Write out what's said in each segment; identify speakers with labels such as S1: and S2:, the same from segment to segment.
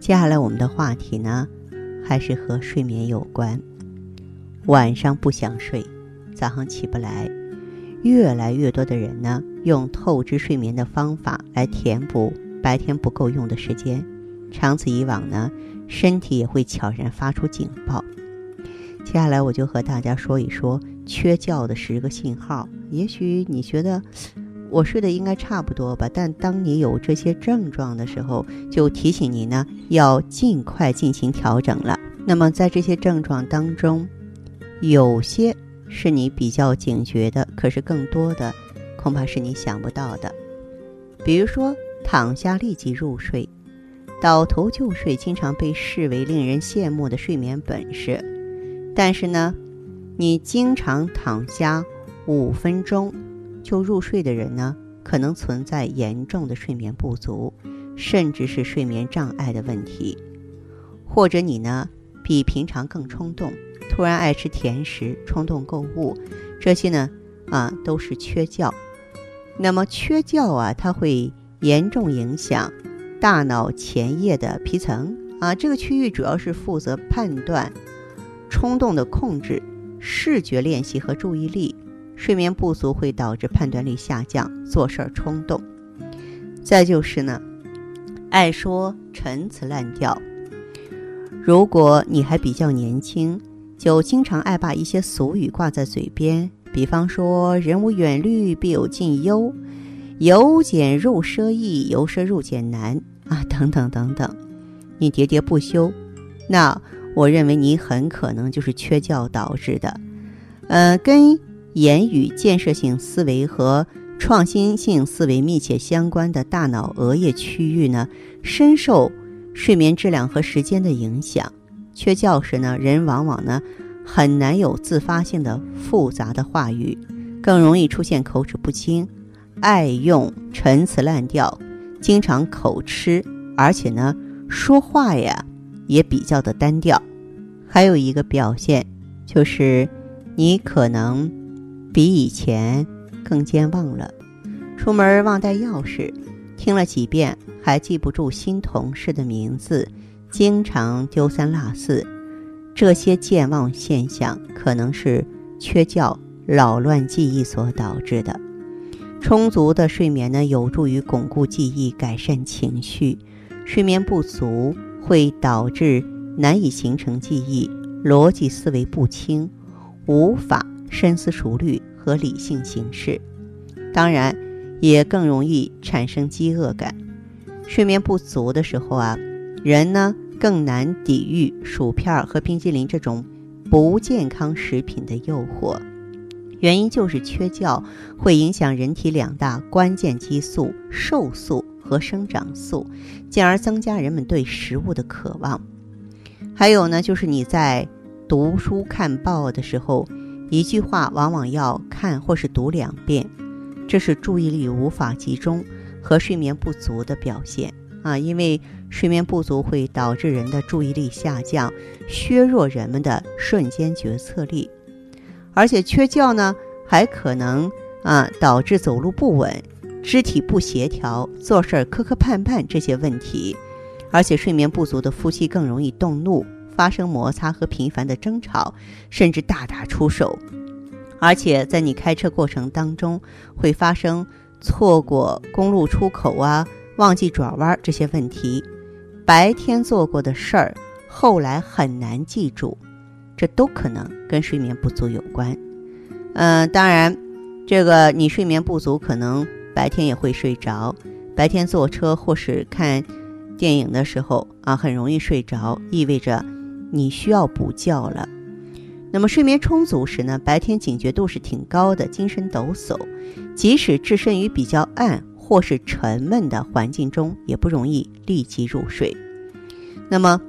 S1: 接下来我们的话题呢，还是和睡眠有关。晚上不想睡，早上起不来，越来越多的人呢，用透支睡眠的方法来填补白天不够用的时间，长此以往呢，身体也会悄然发出警报。接下来我就和大家说一说缺觉的十个信号。也许你觉得。我睡的应该差不多吧，但当你有这些症状的时候，就提醒你呢，要尽快进行调整了。那么在这些症状当中，有些是你比较警觉的，可是更多的恐怕是你想不到的。比如说，躺下立即入睡，倒头就睡，经常被视为令人羡慕的睡眠本事。但是呢，你经常躺下五分钟。就入睡的人呢，可能存在严重的睡眠不足，甚至是睡眠障碍的问题。或者你呢，比平常更冲动，突然爱吃甜食，冲动购物，这些呢，啊，都是缺觉。那么缺觉啊，它会严重影响大脑前叶的皮层啊，这个区域主要是负责判断、冲动的控制、视觉练习和注意力。睡眠不足会导致判断力下降，做事儿冲动。再就是呢，爱说陈词滥调。如果你还比较年轻，就经常爱把一些俗语挂在嘴边，比方说“人无远虑，必有近忧”，“由俭入奢易，由奢入俭难”啊，等等等等。你喋喋不休，那我认为你很可能就是缺觉导致的。呃，跟。言语建设性思维和创新性思维密切相关的大脑额叶区域呢，深受睡眠质量和时间的影响。缺觉时呢，人往往呢很难有自发性的复杂的话语，更容易出现口齿不清，爱用陈词滥调，经常口吃，而且呢说话呀也比较的单调。还有一个表现就是你可能。比以前更健忘了，出门忘带钥匙，听了几遍还记不住新同事的名字，经常丢三落四，这些健忘现象可能是缺觉、扰乱记忆所导致的。充足的睡眠呢，有助于巩固记忆、改善情绪。睡眠不足会导致难以形成记忆、逻辑思维不清，无法。深思熟虑和理性行事，当然也更容易产生饥饿感。睡眠不足的时候啊，人呢更难抵御薯片和冰激凌这种不健康食品的诱惑。原因就是缺觉会影响人体两大关键激素瘦素和生长素，进而增加人们对食物的渴望。还有呢，就是你在读书看报的时候。一句话往往要看或是读两遍，这是注意力无法集中和睡眠不足的表现啊！因为睡眠不足会导致人的注意力下降，削弱人们的瞬间决策力，而且缺觉呢，还可能啊导致走路不稳、肢体不协调、做事磕磕绊绊这些问题，而且睡眠不足的夫妻更容易动怒。发生摩擦和频繁的争吵，甚至大打出手，而且在你开车过程当中会发生错过公路出口啊、忘记转弯这些问题。白天做过的事儿，后来很难记住，这都可能跟睡眠不足有关。嗯，当然，这个你睡眠不足，可能白天也会睡着。白天坐车或是看电影的时候啊，很容易睡着，意味着。你需要补觉了。那么睡眠充足时呢，白天警觉度是挺高的，精神抖擞，即使置身于比较暗或是沉闷的环境中，也不容易立即入睡。那么，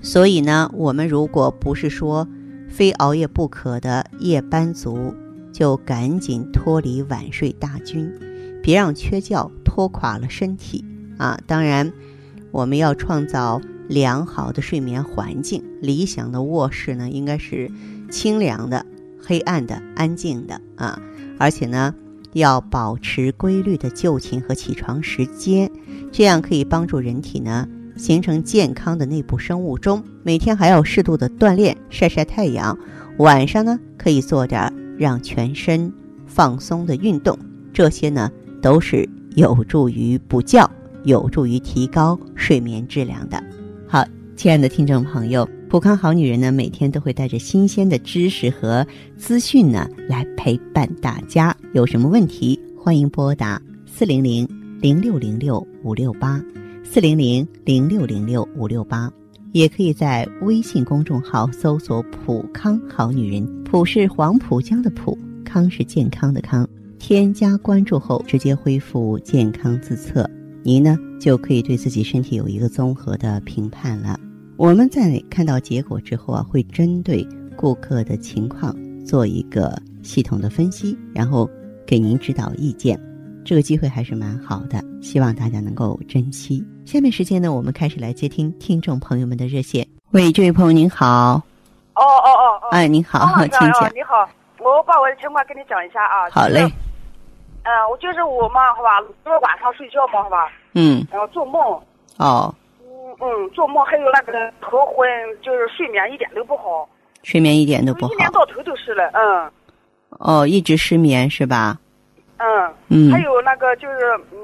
S1: 所以呢，我们如果不是说非熬夜不可的夜班族，就赶紧脱离晚睡大军，别让缺觉拖垮了身体啊！当然，我们要创造良好的睡眠环境。理想的卧室呢，应该是清凉的、黑暗的、安静的啊！而且呢，要保持规律的就寝和起床时间，这样可以帮助人体呢。形成健康的内部生物钟，每天还要适度的锻炼，晒晒太阳。晚上呢，可以做点让全身放松的运动，这些呢都是有助于补觉，有助于提高睡眠质量的。好，亲爱的听众朋友，普康好女人呢，每天都会带着新鲜的知识和资讯呢来陪伴大家。有什么问题，欢迎拨打四零零零六零六五六八。四零零零六零六五六八，也可以在微信公众号搜索“普康好女人”，普是黄浦江的浦，康是健康的康。添加关注后，直接恢复健康自测，您呢就可以对自己身体有一个综合的评判了。我们在看到结果之后啊，会针对顾客的情况做一个系统的分析，然后给您指导意见。这个机会还是蛮好的，希望大家能够珍惜。下面时间呢，我们开始来接听听众朋友们的热线。喂，这位朋友您好。
S2: 哦哦哦哦。
S1: 哎，您好，请讲。
S2: 你好，我把我的情况跟你讲一下啊。
S1: 好嘞。
S2: 嗯，我就是我嘛，好吧，就是晚上睡觉嘛，好吧。
S1: 嗯。
S2: 然后做梦。
S1: 哦。
S2: 嗯嗯，做梦还有那个头昏，就是睡眠一点都不好。
S1: 睡眠一点都不好。
S2: 一年到头都是了，嗯。
S1: 哦，一直失眠是吧？
S2: 嗯。
S1: 嗯。
S2: 还有那个就是嗯。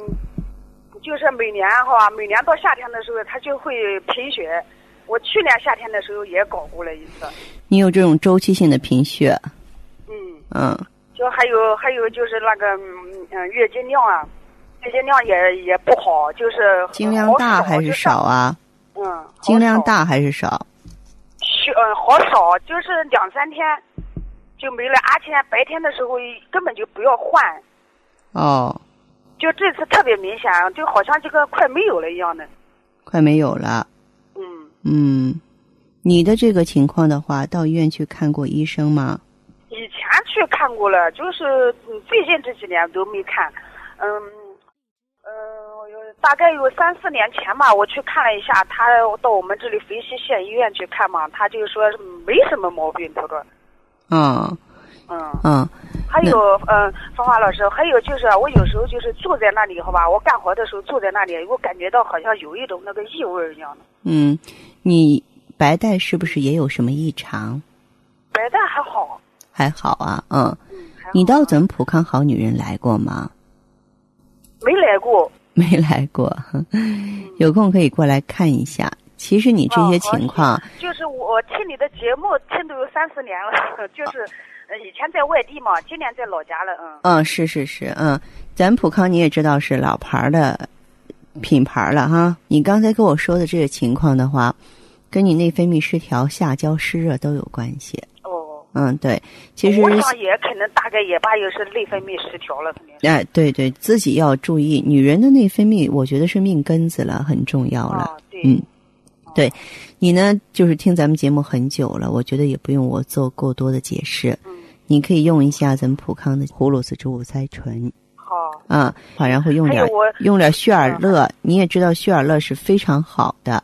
S2: 就是每年哈，每年到夏天的时候，他就会贫血。我去年夏天的时候也搞过了一次。
S1: 你有这种周期性的贫血？
S2: 嗯。
S1: 嗯。
S2: 就还有还有就是那个嗯月经量啊，月经量也也不好，就是
S1: 经量大还是少啊？
S2: 嗯。
S1: 经量大还是少？
S2: 血嗯好少，就是两三天就没了，而且白天的时候根本就不要换。
S1: 哦。
S2: 就这次特别明显，就好像这个快没有了一样的，
S1: 快没有了。
S2: 嗯
S1: 嗯，你的这个情况的话，到医院去看过医生吗？
S2: 去看过了，就是最近这几年都没看。嗯嗯，大概有三四年前吧，我去看了一下，他到我们这里肥西县医院去看嘛，他就说没什么毛病，他说。
S1: 嗯。
S2: 嗯。
S1: 嗯。
S2: 还有，嗯，芳华老师，还有就是，我有时候就是坐在那里，好吧，我干活的时候坐在那里，我感觉到好像有一种那个异味一样的。
S1: 嗯，你白带是不是也有什么异常？
S2: 白带还好。
S1: 还好啊，嗯。
S2: 嗯，
S1: 你到咱们普康好女人来过吗？
S2: 没来过。
S1: 没来过，有空可以过来看一下。其实你这些情况，
S2: 就是我听你的节目听都有三四年了，就是。呃，以前在外地嘛，今年在老家了，嗯。
S1: 嗯，是是是，嗯，咱普康你也知道是老牌的品牌了哈。你刚才跟我说的这个情况的话，跟你内分泌失调、下焦湿热都有关系。
S2: 哦。
S1: 嗯，对，其实
S2: 我想也可能大概也吧又是内分泌失调了，肯定。
S1: 哎，对对，自己要注意，女人的内分泌，我觉得是命根子了，很重要了。
S2: 对。
S1: 嗯，对，你呢，就是听咱们节目很久了，我觉得也不用我做过多的解释。
S2: 嗯。
S1: 你可以用一下咱们普康的葫芦籽植物甾醇，
S2: 好，
S1: 啊，好，然后用点用点血尔乐，你也知道血尔乐是非常好的。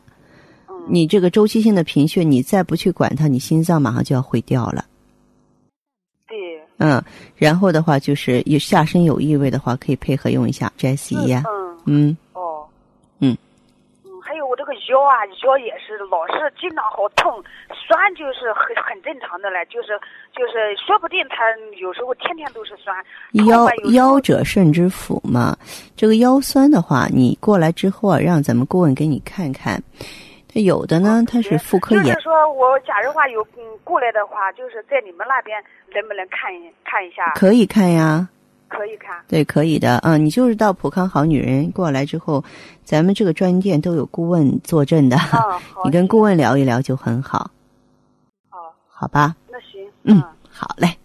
S1: 你这个周期性的贫血，你再不去管它，你心脏马上就要毁掉了。
S2: 对。
S1: 嗯，然后的话就是有下身有异味的话，可以配合用一下摘丝仪。
S2: 嗯。
S1: 嗯。
S2: 哦。
S1: 嗯。
S2: 还有我这个腰啊，腰也是老是经常好痛，酸就是很很正常的了，就是就是说不定他有时候天天都是酸。
S1: 腰腰者肾之府嘛，这个腰酸的话，你过来之后啊，让咱们顾问给你看看。他有的呢，他是妇科炎。
S2: 就是说我假如话有嗯过来的话，就是在你们那边能不能看一看一下？
S1: 可以看呀。
S2: 可以看，
S1: 对，可以的，嗯，你就是到普康好女人过来之后，咱们这个专营店都有顾问坐镇的，你跟顾问聊一聊就很好。
S2: 好，
S1: 好吧。
S2: 那行。
S1: 嗯，好嘞，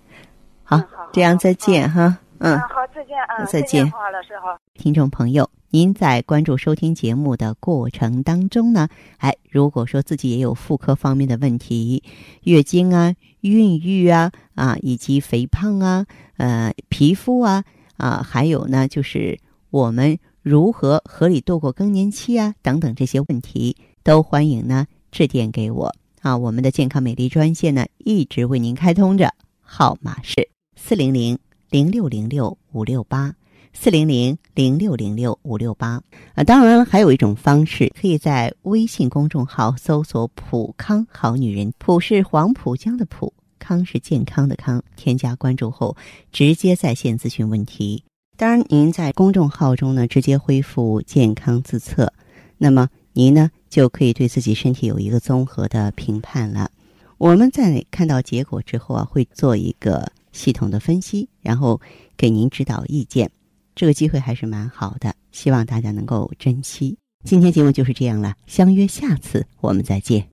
S1: 好，这样再见哈，
S2: 嗯。好。再见，啊，
S1: 再见，
S2: 好，老师好。
S1: 听众朋友，您在关注收听节目的过程当中呢，哎，如果说自己也有妇科方面的问题，月经啊、孕育啊啊，以及肥胖啊、呃、皮肤啊啊，还有呢，就是我们如何合理度过更年期啊等等这些问题，都欢迎呢致电给我啊。我们的健康美丽专线呢一直为您开通着，号码是四零零零六零六五六八。四零零零六零六五六八啊，当然了，还有一种方式，可以在微信公众号搜索“普康好女人”，普是黄浦江的浦，康是健康的康，添加关注后直接在线咨询问题。当然，您在公众号中呢直接恢复健康自测，那么您呢就可以对自己身体有一个综合的评判了。我们在看到结果之后啊，会做一个系统的分析，然后给您指导意见。这个机会还是蛮好的，希望大家能够珍惜。今天节目就是这样了，相约下次我们再见。